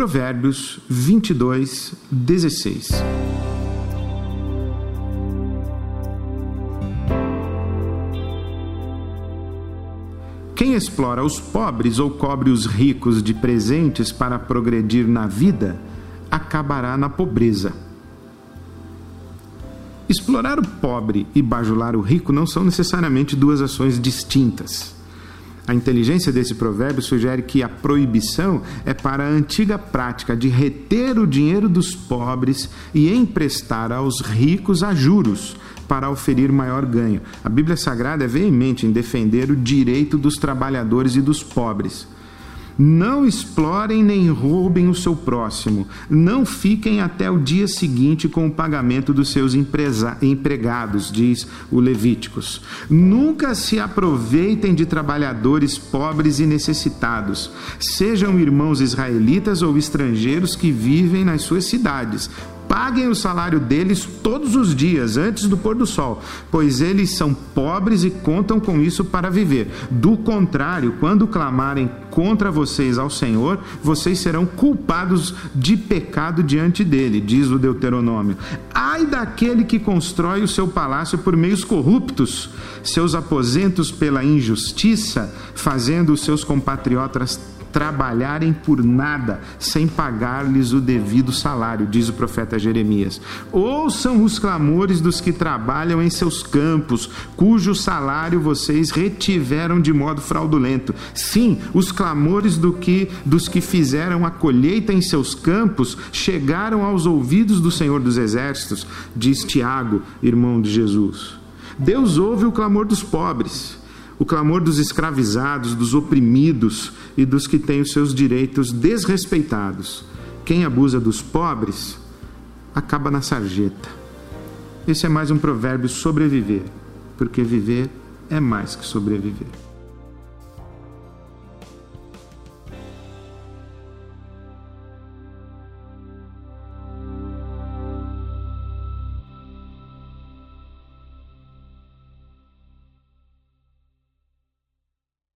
Provérbios 22, 16. Quem explora os pobres ou cobre os ricos de presentes para progredir na vida, acabará na pobreza. Explorar o pobre e bajular o rico não são necessariamente duas ações distintas. A inteligência desse provérbio sugere que a proibição é para a antiga prática de reter o dinheiro dos pobres e emprestar aos ricos a juros para oferir maior ganho. A Bíblia Sagrada é veemente em defender o direito dos trabalhadores e dos pobres. Não explorem nem roubem o seu próximo. Não fiquem até o dia seguinte com o pagamento dos seus empregados, diz o Levíticos. Nunca se aproveitem de trabalhadores pobres e necessitados, sejam irmãos israelitas ou estrangeiros que vivem nas suas cidades paguem o salário deles todos os dias, antes do pôr do sol, pois eles são pobres e contam com isso para viver. Do contrário, quando clamarem contra vocês ao Senhor, vocês serão culpados de pecado diante dele, diz o Deuteronômio. Ai daquele que constrói o seu palácio por meios corruptos, seus aposentos pela injustiça, fazendo os seus compatriotas trabalharem por nada, sem pagar-lhes o devido salário, diz o profeta Jeremias. Ouçam os clamores dos que trabalham em seus campos, cujo salário vocês retiveram de modo fraudulento. Sim, os clamores do que dos que fizeram a colheita em seus campos chegaram aos ouvidos do Senhor dos Exércitos, diz Tiago, irmão de Jesus. Deus ouve o clamor dos pobres o clamor dos escravizados, dos oprimidos e dos que têm os seus direitos desrespeitados. Quem abusa dos pobres acaba na sarjeta. Esse é mais um provérbio sobreviver, porque viver é mais que sobreviver.